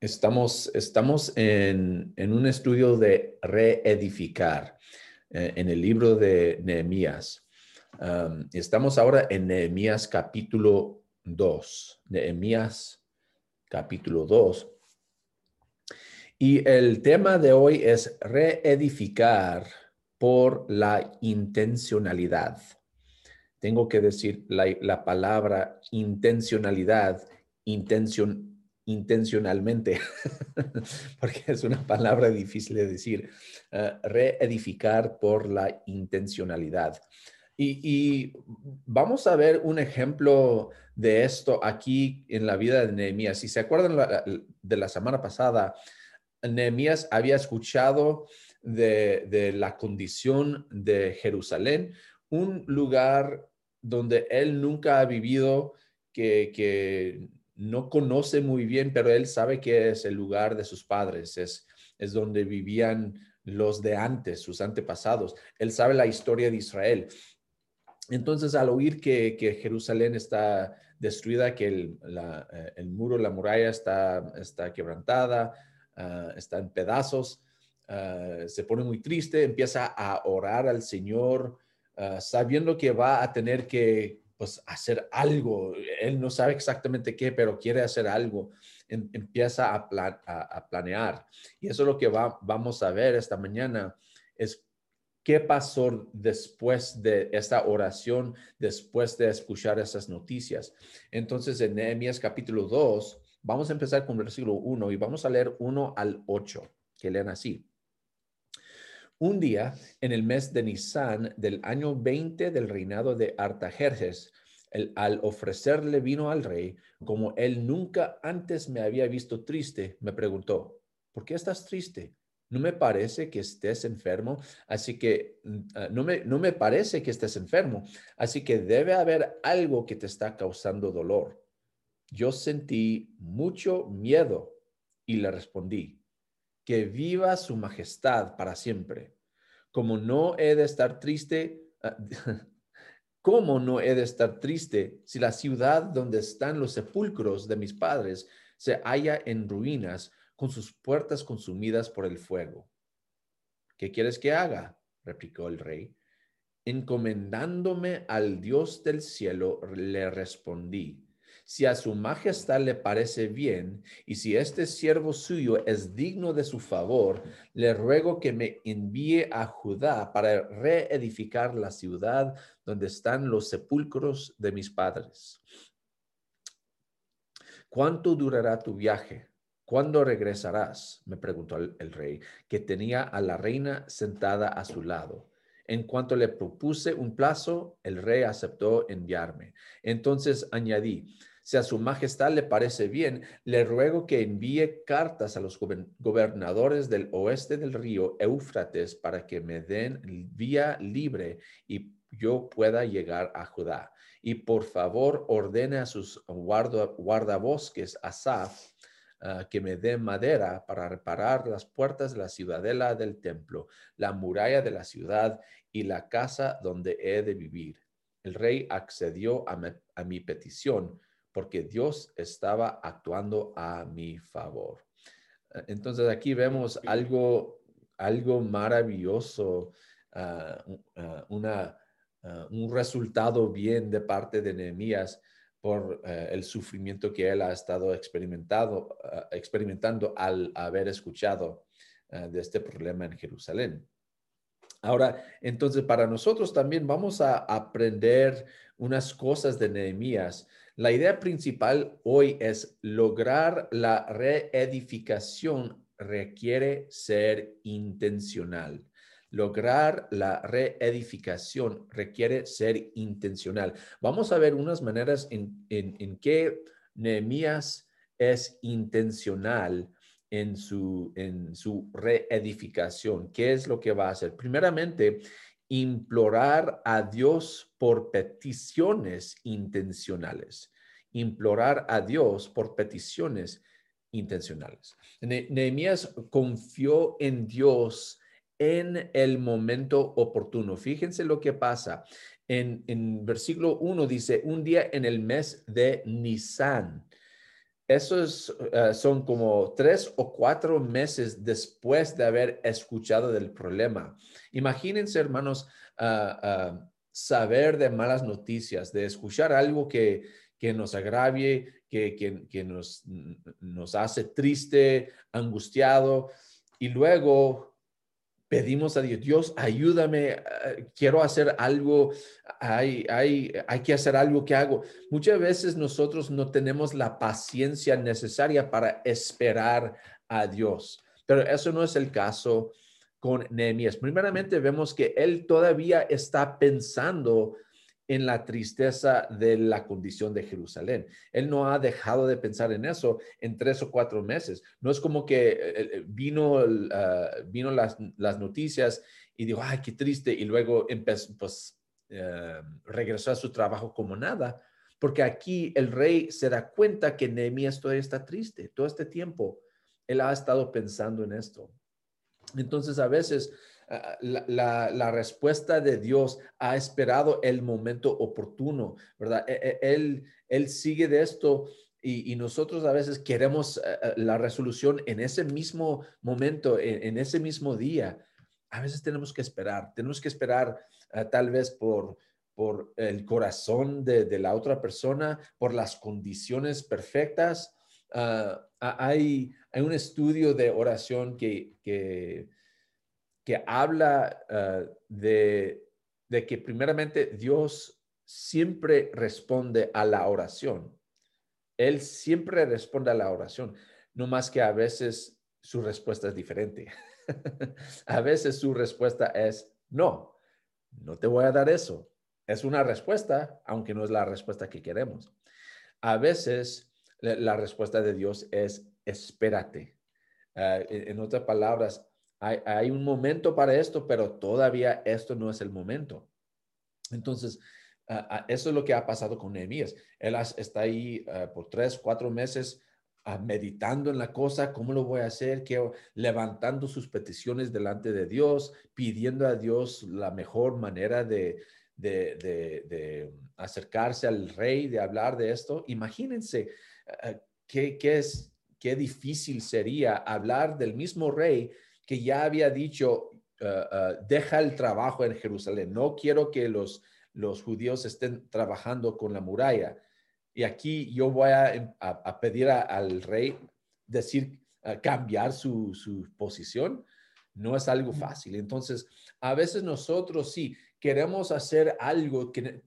Estamos, estamos en, un estudio de reedificar eh, en el libro de Nehemías. estamos ahora en Nehemías capítulo 2. Nehemías capítulo 2. Y el tema de hoy es reedificar por la intencionalidad. Tengo que decir la, la palabra intencionalidad, intención intencionalmente, porque es una palabra difícil de decir, eh, reedificar por la intencionalidad. Y, vamos a ver un ejemplo de esto aquí en la vida de Nehemías. Si se acuerdan de la semana pasada, Nehemías había escuchado de, la condición de Jerusalén, un lugar donde él nunca ha vivido, que, que no conoce muy bien, pero él sabe que es el lugar de sus padres, es, es donde vivían los de antes, sus antepasados. Él sabe la historia de Israel. Entonces, al oír que, Jerusalén está destruida, que el, eh, muro, la muralla está, está quebrantada, ah, está en pedazos, ah, se pone muy triste, empieza a orar al Señor, ah, sabiendo que va a tener que, pues hacer algo. Él no sabe exactamente qué, pero quiere hacer algo. empieza a, planear. Y eso es lo que vamos a ver esta mañana, es qué pasó después de esta oración, después de escuchar esas noticias. Entonces, en Nehemías capítulo 2, vamos a empezar con el versículo 1 y vamos a leer 1 al 8, que lean así. Un día, en el mes de Nisan del año 20 del reinado de Artajerjes, al ofrecerle vino al rey, como él nunca antes me había visto triste, me preguntó, ¿por qué estás triste? No me parece que estés enfermo, así que mm, ah, no me, no me parece que estés enfermo, así que debe haber algo que te está causando dolor. Yo sentí mucho miedo y le respondí, que viva su majestad para siempre. Como no he de estar triste, ah, ¿cómo no he de estar triste si la ciudad donde están los sepulcros de mis padres se halla en ruinas con sus puertas consumidas por el fuego? ¿Qué quieres que haga? replicó el rey. Encomendándome al Dios del cielo, le respondí si a su majestad le parece bien y si este siervo suyo es digno de su favor, le ruego que me envíe a Judá para reedificar la ciudad donde están los sepulcros de mis padres. ¿Cuánto durará tu viaje? ¿Cuándo regresarás? me preguntó el, rey, que tenía a la reina sentada a su lado. En cuanto le propuse un plazo, el rey aceptó enviarme. Entonces añadí, si a su majestad le parece bien, le ruego que envíe cartas a los gobernadores del oeste del río Éufrates para que me den vía libre y yo pueda llegar a Judá. Y por favor ordene a sus guardabosques, Asaf, uh, que me den madera para reparar las puertas de la ciudadela del templo, la muralla de la ciudad y la casa donde he de vivir. El rey accedió a mi petición porque Dios estaba actuando a mi favor. Eh, entonces aquí vemos algo, algo maravilloso, ah, ah, una, ah, un resultado bien de parte de Nehemías por eh, el sufrimiento que él ha estado experimentado, experimentando al haber escuchado de este problema en Jerusalén. Ahora, entonces para nosotros también vamos a aprender unas cosas de Nehemías la idea principal hoy es lograr la reedificación requiere ser intencional. Lograr la reedificación requiere ser intencional. Vamos a ver unas maneras en, en, que Nehemías es intencional en su, en su reedificación. ¿Qué es lo que va a hacer? Primeramente, implorar a Dios por peticiones intencionales. Implorar a Dios por peticiones intencionales. Nehemías confió en Dios en el momento oportuno. Fíjense lo que pasa. En, en versículo 1 dice, un día en el mes de Nisan. Eso es, eh, son como tres o cuatro meses después de haber escuchado del problema. Imagínense, hermanos, ah, ah, saber de malas noticias, de escuchar algo que, que nos agravie, que, que, que nos, nos hace triste, angustiado, y luego pedimos a Dios, Dios, ayúdame, eh, quiero hacer algo, hay, hay, hay que hacer algo que hago. Muchas veces nosotros no tenemos la paciencia necesaria para esperar a Dios, pero eso no es el caso con Nehemías. Primeramente vemos que él todavía está pensando en la tristeza de la condición de Jerusalén. Él no ha dejado de pensar en eso en tres o cuatro meses. No es como que eh, eh, vino, ah, vino las, noticias y dijo, ay, qué triste, y luego empezó, pues, eh, regresó a su trabajo como nada, porque aquí el rey se da cuenta que Nehemías todavía está triste todo este tiempo. Él ha estado pensando en esto. Entonces, a veces Ah, la, respuesta de Dios ha esperado el momento oportuno, ¿verdad? E, e, él, él sigue de esto y, nosotros a veces queremos eh, eh, la resolución en ese mismo momento, en, ese mismo día. A veces tenemos que esperar, tenemos que esperar ah, tal vez por, por el corazón de, la otra persona, por las condiciones perfectas. Ah, hay, hay un estudio de oración que, que que habla ah, de, que primeramente Dios siempre responde a la oración. Él siempre responde a la oración, no más que a veces su respuesta es diferente. a veces su respuesta es no, no te voy a dar eso. Es una respuesta, aunque no es la respuesta que queremos. A veces la respuesta de Dios es espérate. Ah, en otras palabras, hay, un momento para esto, pero todavía esto no es el momento. Entonces, eso es lo que ha pasado con Nehemías. Él está ahí ah, por tres, cuatro meses ah, meditando en la cosa, cómo lo voy a hacer, levantando sus peticiones delante de Dios, pidiendo a Dios la mejor manera de, de, acercarse al rey, de hablar de esto. Imagínense ah, qué, qué, es, qué difícil sería hablar del mismo rey que ya había dicho, ah, ah, deja el trabajo en Jerusalén, no quiero que los, los judíos estén trabajando con la muralla. Y aquí yo voy a, em, pedir al rey decir, ah, cambiar su, posición. No es algo fácil. Entonces, a veces nosotros sí queremos hacer algo, que,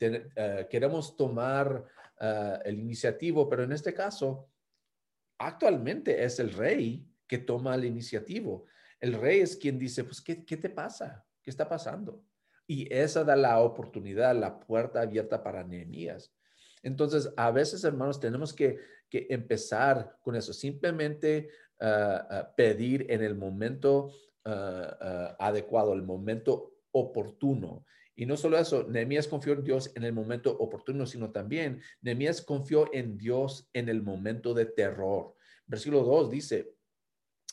queremos tomar el iniciativo, pero en este caso, actualmente es el rey que toma el iniciativo. El rey es quien dice, pues, ¿qué, te pasa? ¿Qué está pasando? Y esa da la oportunidad, la puerta abierta para Nehemías. Entonces, a veces, hermanos, tenemos que, empezar con eso, simplemente ah, ah, pedir en el momento ah, adecuado, el momento oportuno. Y no solo eso, Nehemías confió en Dios en el momento oportuno, sino también Nehemías confió en Dios en el momento de terror. Versículo 2 dice,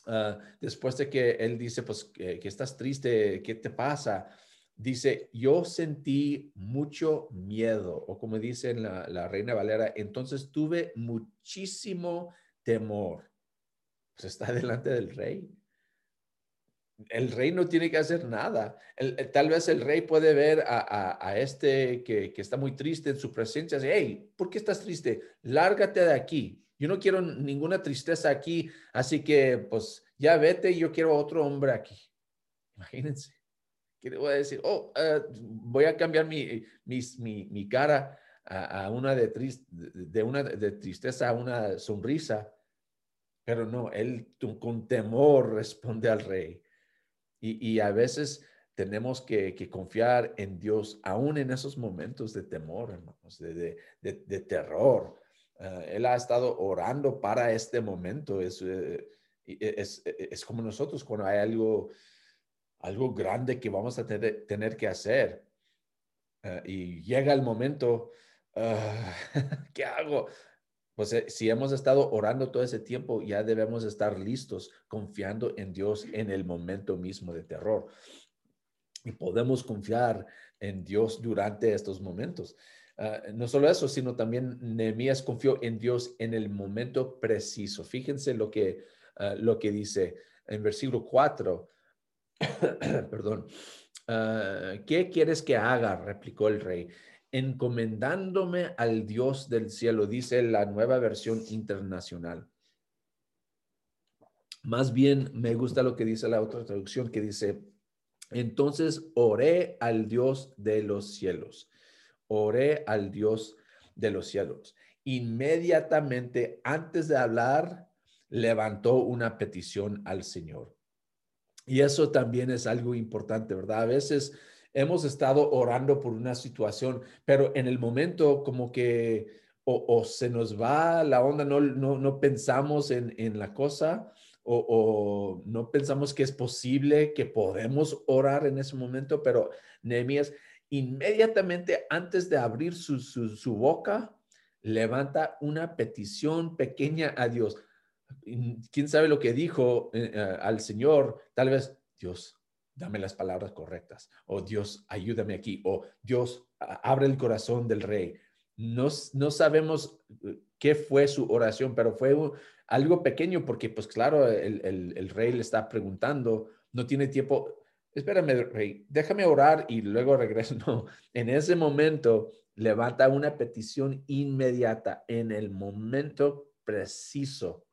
Ah, después de que él dice, pues, que, estás triste, ¿qué te pasa? Dice, yo sentí mucho miedo, o como dice la, Reina Valera, entonces tuve muchísimo temor. Pues está delante del rey. El rey no tiene que hacer nada. tal vez el rey puede ver a, este que, que, está muy triste en su presencia. Dice, hey, ¿por qué estás triste? Lárgate de aquí. Yo no quiero ninguna tristeza aquí, así que pues ya vete, yo quiero otro hombre aquí. Imagínense. ¿Qué le voy a decir? Oh, eh, voy a cambiar mi, mi, cara a, una de, de, una de tristeza a una sonrisa. Pero no, él con temor responde al rey. Y, a veces tenemos que, confiar en Dios, aún en esos momentos de temor, hermanos, de, de terror. Ah, él ha estado orando para este momento. Es, eh, e, es, es, como nosotros cuando hay algo, algo grande que vamos a tener, tener que hacer ah, y llega el momento, ah, ¿qué hago? Pues eh, si hemos estado orando todo ese tiempo, ya debemos estar listos, confiando en Dios en el momento mismo de terror. Y podemos confiar en Dios durante estos momentos. Ah, no solo eso, sino también Nehemías confió en Dios en el momento preciso. Fíjense lo que, ah, lo que dice en versículo 4. Perdón. Ah, ¿Qué quieres que haga? replicó el rey. Encomendándome al Dios del cielo, dice la nueva versión internacional. Más bien me gusta lo que dice la otra traducción que dice, entonces oré al Dios de los cielos oré al Dios de los cielos. Inmediatamente antes de hablar, levantó una petición al Señor. Y eso también es algo importante, ¿verdad? A veces hemos estado orando por una situación, pero en el momento como que o, se nos va la onda, no, no, pensamos en, la cosa o, o, no pensamos que es posible, que podemos orar en ese momento, pero Nehemías inmediatamente antes de abrir su, boca, levanta una petición pequeña a Dios. ¿Quién sabe lo que dijo eh, eh, al Señor? Tal vez, Dios, dame las palabras correctas. O Dios, ayúdame aquí. O Dios, abre el corazón del rey. No, no sabemos eh, qué fue su oración, pero fue algo pequeño porque, pues claro, el, el rey le está preguntando, no tiene tiempo espérame, rey, déjame orar y luego regreso. No, en ese momento levanta una petición inmediata en el momento preciso.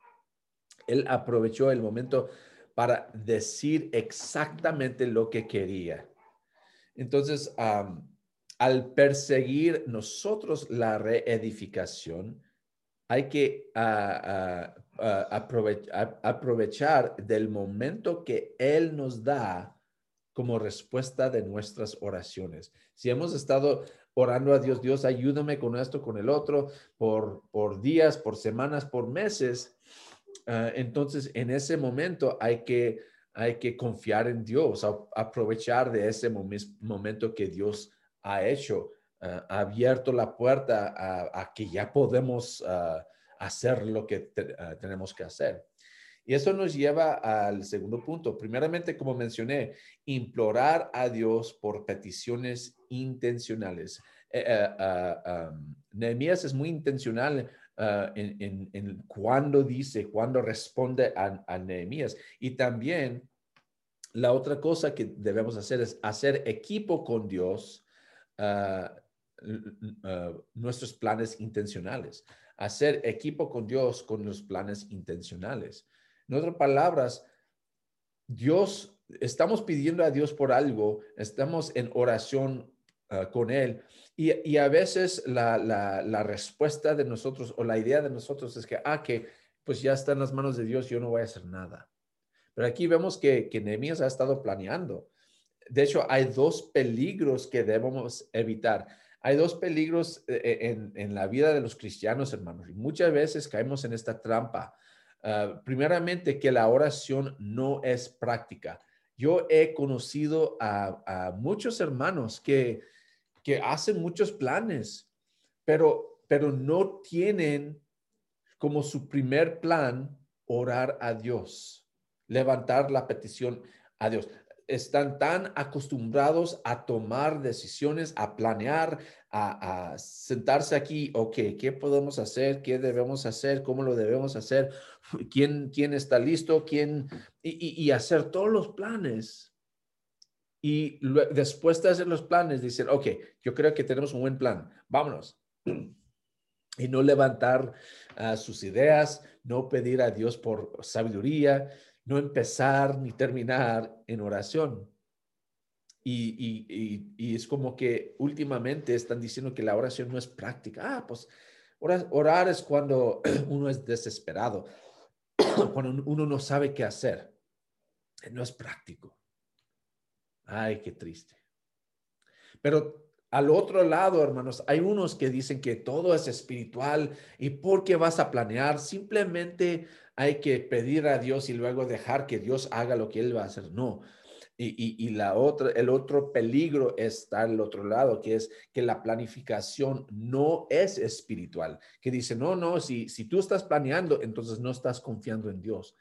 Él aprovechó el momento para decir exactamente lo que quería. Entonces, al perseguir nosotros la reedificación, hay que aprovechar del momento que Él nos da como respuesta de nuestras oraciones. Si hemos estado orando a Dios, Dios, ayúdame con esto, con el otro, por, por días, por semanas, por meses, ah, entonces en ese momento hay que, hay que confiar en Dios, aprovechar de ese momento que Dios ha hecho, ah, ha abierto la puerta a, que ya podemos ah, hacer lo que tenemos que hacer. Y eso nos lleva al segundo punto. Primeramente, como mencioné, implorar a Dios por peticiones intencionales. Eh, eh, ah, Nehemías es muy intencional ah, en, cuando dice, cuando responde a, Nehemías. Y también la otra cosa que debemos hacer es hacer equipo con Dios ah, nuestros planes intencionales. Hacer equipo con Dios con los planes intencionales. En otras palabras, Dios, estamos pidiendo a Dios por algo, estamos en oración ah, con Él y, a veces la, respuesta de nosotros o la idea de nosotros es que, ah, que pues ya está en las manos de Dios, yo no voy a hacer nada. Pero aquí vemos que, que Nehemías ha estado planeando. De hecho, hay dos peligros que debemos evitar. Hay dos peligros eh, eh, en, en, la vida de los cristianos, hermanos, y muchas veces caemos en esta trampa Ah, primeramente, que la oración no es práctica. Yo he conocido a, muchos hermanos que, que hacen muchos planes, pero, pero no tienen como su primer plan orar a Dios, levantar la petición a Dios están tan acostumbrados a tomar decisiones, a planear, a, sentarse aquí, ok, ¿qué podemos hacer? ¿Qué debemos hacer? ¿Cómo lo debemos hacer? ¿Quién, quién está listo? ¿Quién? Y, hacer todos los planes. Y después de hacer los planes, dicen, ok, yo creo que tenemos un buen plan, vámonos. Y no levantar ah, sus ideas, no pedir a Dios por sabiduría, no empezar ni terminar en oración. Y, es como que últimamente están diciendo que la oración no es práctica. Ah, pues orar, es cuando uno es desesperado, cuando uno no sabe qué hacer. No es práctico. Ay, qué triste. Pero al otro lado, hermanos, hay unos que dicen que todo es espiritual y ¿por qué vas a planear? Simplemente hay que pedir a Dios y luego dejar que Dios haga lo que Él va a hacer. No. Y, la otra, el otro peligro está al otro lado, que es que la planificación no es espiritual. Que dice, no, no, si, si tú estás planeando, entonces no estás confiando en Dios.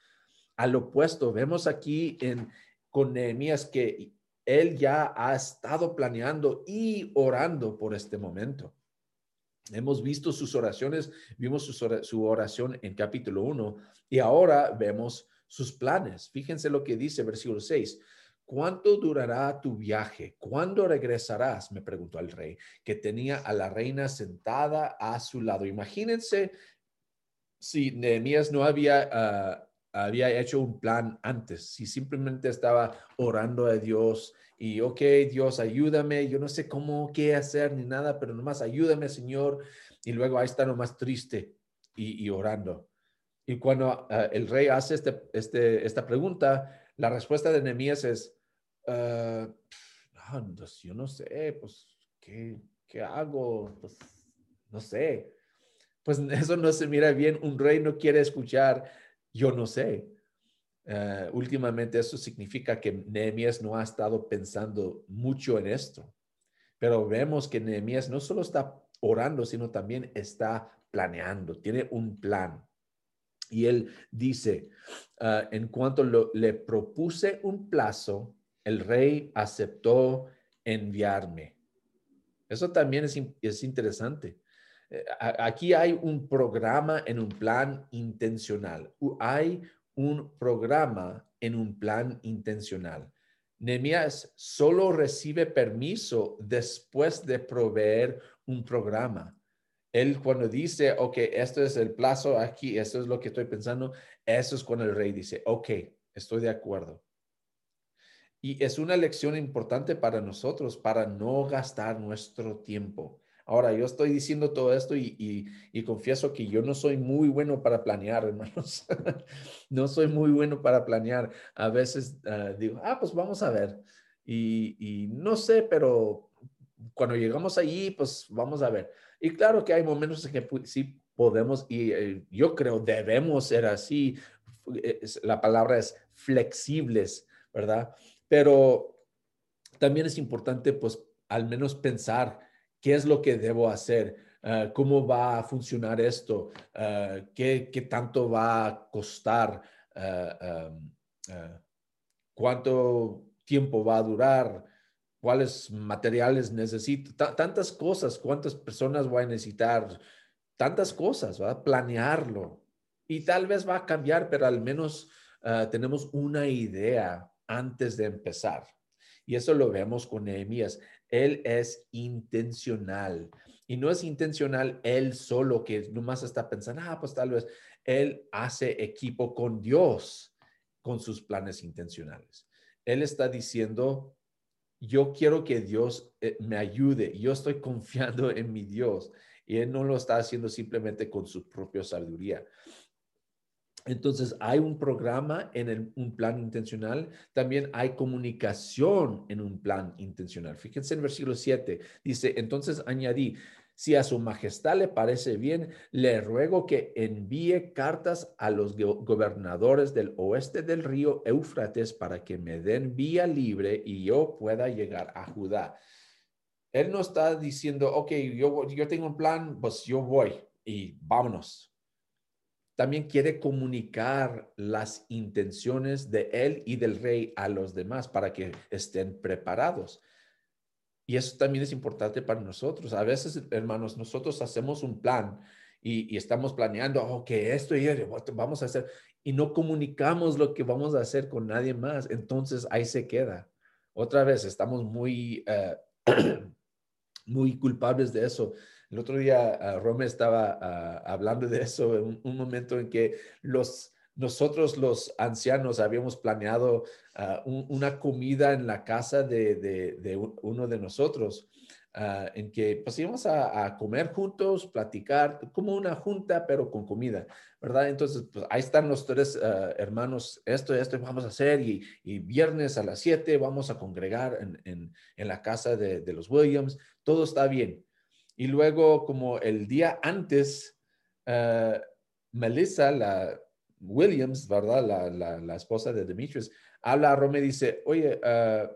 Al opuesto, vemos aquí en, con Nehemías que él ya ha estado planeando y orando por este momento. Hemos visto sus oraciones, vimos su, oración en capítulo 1 y ahora vemos sus planes. Fíjense lo que dice versículo 6. ¿Cuánto durará tu viaje? ¿Cuándo regresarás? Me preguntó el rey, que tenía a la reina sentada a su lado. Imagínense si Nehemías no había, ah, había hecho un plan antes, si simplemente estaba orando a Dios y, ok, Dios, ayúdame, yo no sé cómo, qué hacer ni nada, pero nomás ayúdame, Señor. Y luego ahí está nomás triste y, orando. Y cuando ah, el rey hace este, este, esta pregunta, la respuesta de Nehemías es, uh, yo no sé, pues, ¿qué, ¿qué hago? Pues, no sé. Pues eso no se mira bien. Un rey no quiere escuchar, yo no sé. Uh, últimamente eso significa que Nehemías no ha estado pensando mucho en esto. Pero vemos que Nehemías no solo está orando, sino también está planeando, tiene un plan. Y él dice, uh, en cuanto le propuse un plazo, el rey aceptó enviarme. Eso también es, interesante. Eh, aquí hay un programa en un plan intencional. Hay un programa en un plan intencional. Nehemías solo recibe permiso después de proveer un programa. Él cuando dice, ok, esto es el plazo aquí, esto es lo que estoy pensando, eso es cuando el rey dice, ok, estoy de acuerdo. Y es una lección importante para nosotros, para no gastar nuestro tiempo. Ahora, yo estoy diciendo todo esto y, confieso que yo no soy muy bueno para planear, hermanos. no soy muy bueno para planear. A veces ah, digo, ah, pues vamos a ver. Y, no sé, pero cuando llegamos allí, pues vamos a ver. Y claro que hay momentos en que sí podemos, y eh, yo creo debemos ser así. la palabra es flexibles, ¿verdad? Pero también es importante, pues, al menos pensar qué es lo que debo hacer, ah, cómo va a funcionar esto, ah, qué, tanto va a costar, ah, cuánto tiempo va a durar, cuáles materiales necesito, tantas cosas, cuántas personas voy a necesitar, tantas cosas, va a planearlo. Y tal vez va a cambiar, pero al menos tenemos una idea antes de empezar. Y eso lo vemos con Nehemías. Él es intencional. Y no es intencional él solo que nomás está pensando, ah, pues tal vez él hace equipo con Dios con sus planes intencionales. Él está diciendo, yo quiero que Dios eh, me ayude. Yo estoy confiando en mi Dios. Y él no lo está haciendo simplemente con su propia sabiduría. Entonces, hay un programa en un plan intencional, también hay comunicación en un plan intencional. Fíjense en versículo 7, dice, entonces añadí, si a su majestad le parece bien, le ruego que envíe cartas a los gobernadores del oeste del río Éufrates para que me den vía libre y yo pueda llegar a Judá. Él no está diciendo, ok, yo, yo tengo un plan, pues yo voy y vámonos también quiere comunicar las intenciones de él y del rey a los demás para que estén preparados. Y eso también es importante para nosotros. A veces, hermanos, nosotros hacemos un plan y, estamos planeando, oh, que esto y vamos a hacer, y no comunicamos lo que vamos a hacer con nadie más. Entonces ahí se queda. Otra vez, estamos muy, eh, muy culpables de eso. El otro día uh, Rome estaba ah, hablando de eso, en un, momento en que los, nosotros los ancianos habíamos planeado ah, una comida en la casa de, uno de nosotros, en que pues íbamos a, comer juntos, platicar, como una junta, pero con comida, ¿verdad? Entonces, pues ahí están los tres hermanos, esto y esto vamos a hacer, y, viernes a las 7 vamos a congregar en, en, la casa de los Williams, todo está bien. Y luego, como el día antes, uh, Melissa, la Williams, ¿verdad? La, la, esposa de Demetrius, habla a Rome y dice, oye, uh,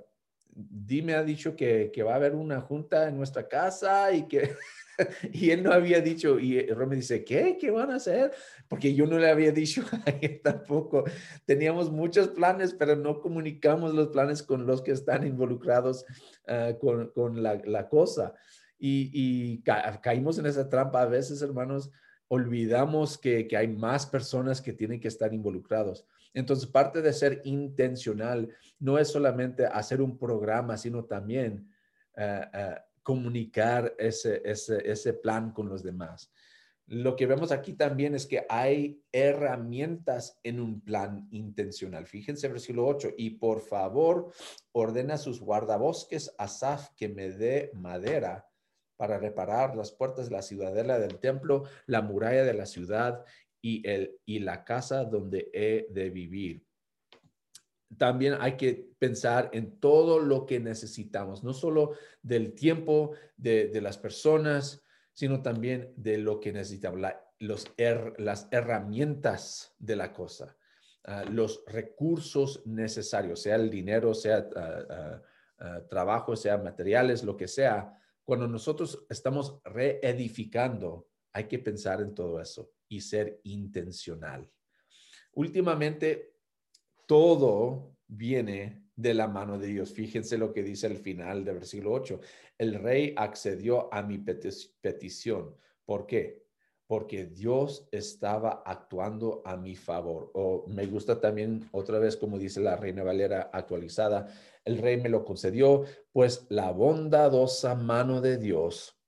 Dime ha dicho que, que, va a haber una junta en nuestra casa y que... y él no había dicho, y Rome dice, ¿qué? ¿Qué van a hacer? Porque yo no le había dicho a él tampoco. Teníamos muchos planes, pero no comunicamos los planes con los que están involucrados con, con la, la, cosa. Y, caímos en esa trampa a veces, hermanos, olvidamos que, hay más personas que tienen que estar involucrados. Entonces, parte de ser intencional no es solamente hacer un programa, sino también eh, eh, comunicar ese, ese, plan con los demás. Lo que vemos aquí también es que hay herramientas en un plan intencional. Fíjense versículo 8, y por favor ordena a sus guardabosques a Saf que me dé madera para reparar las puertas de la ciudadela del templo, la muralla de la ciudad y, el, y la casa donde he de vivir. También hay que pensar en todo lo que necesitamos, no solo del tiempo de, las personas, sino también de lo que necesitamos, los las herramientas de la cosa, ah, los recursos necesarios, sea el dinero, sea ah, ah, trabajo, sea materiales, lo que sea, cuando nosotros estamos reedificando, hay que pensar en todo eso y ser intencional. Últimamente, todo viene de la mano de Dios. Fíjense lo que dice el final del versículo 8. El rey accedió a mi petición. ¿Por qué? Porque Dios estaba actuando a mi favor. O me gusta también otra vez, como dice la Reina Valera actualizada, el rey me lo concedió, pues la bondadosa mano de Dios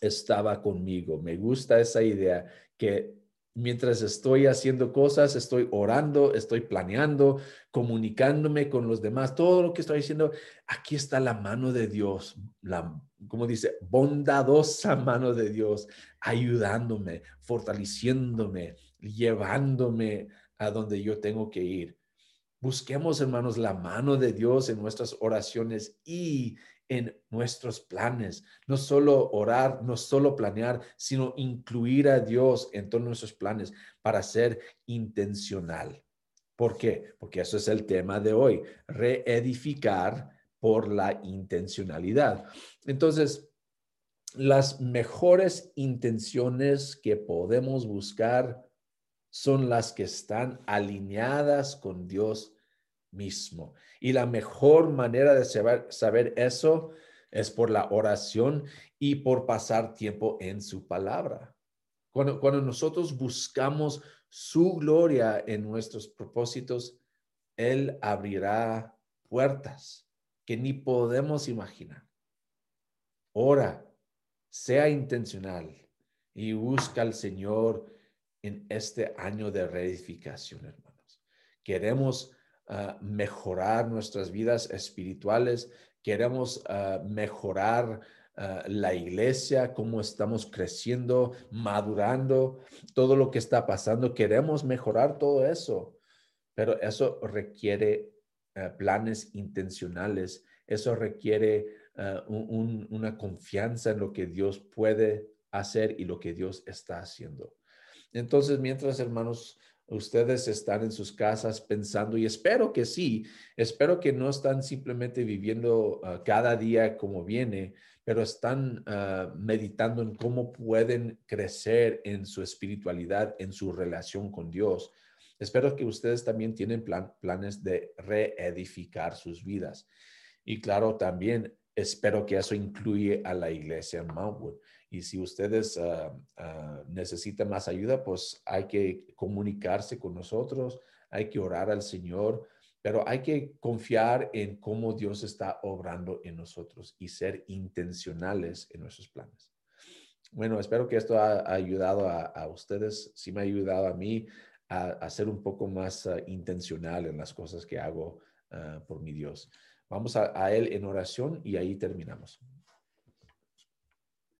estaba conmigo. Me gusta esa idea que mientras estoy haciendo cosas, estoy orando, estoy planeando, comunicándome con los demás, todo lo que estoy haciendo, aquí está la mano de Dios, la, como dice, bondadosa mano de Dios, ayudándome, fortaleciéndome, llevándome a donde yo tengo que ir. Busquemos, hermanos, la mano de Dios en nuestras oraciones y en nuestros planes. No solo orar, no solo planear, sino incluir a Dios en todos nuestros planes para ser intencional. ¿Por qué? Porque eso es el tema de hoy, reedificar por la intencionalidad. Entonces, las mejores intenciones que podemos buscar son las que están alineadas con Dios mismo. Y la mejor manera de saber, saber eso es por la oración y por pasar tiempo en su palabra. Cuando, cuando nosotros buscamos su gloria en nuestros propósitos, Él abrirá puertas que ni podemos imaginar. Ora, sea intencional y busca al Señor en este año de reedificación, hermanos. Queremos ah, mejorar nuestras vidas espirituales, queremos ah, mejorar ah, la iglesia, cómo estamos creciendo, madurando, todo lo que está pasando. Queremos mejorar todo eso, pero eso requiere planes intencionales, eso requiere una confianza en lo que Dios puede hacer y lo que Dios está haciendo. Entonces, mientras hermanos, ustedes están en sus casas pensando, y espero que sí, espero que no están simplemente viviendo ah, cada día como viene, pero están ah, meditando en cómo pueden crecer en su espiritualidad, en su relación con Dios. Espero que ustedes también tienen planes de reedificar sus vidas. Y claro, también espero que eso incluye a la iglesia en Mountwood. Y si ustedes ah, ah, necesitan más ayuda, pues hay que comunicarse con nosotros, hay que orar al Señor, pero hay que confiar en cómo Dios está obrando en nosotros y ser intencionales en nuestros planes. Bueno, espero que esto ha, ayudado a, ustedes, sí me ha ayudado a mí a, ser un poco más ah, intencional en las cosas que hago por mi Dios. Vamos a Él en oración y ahí terminamos.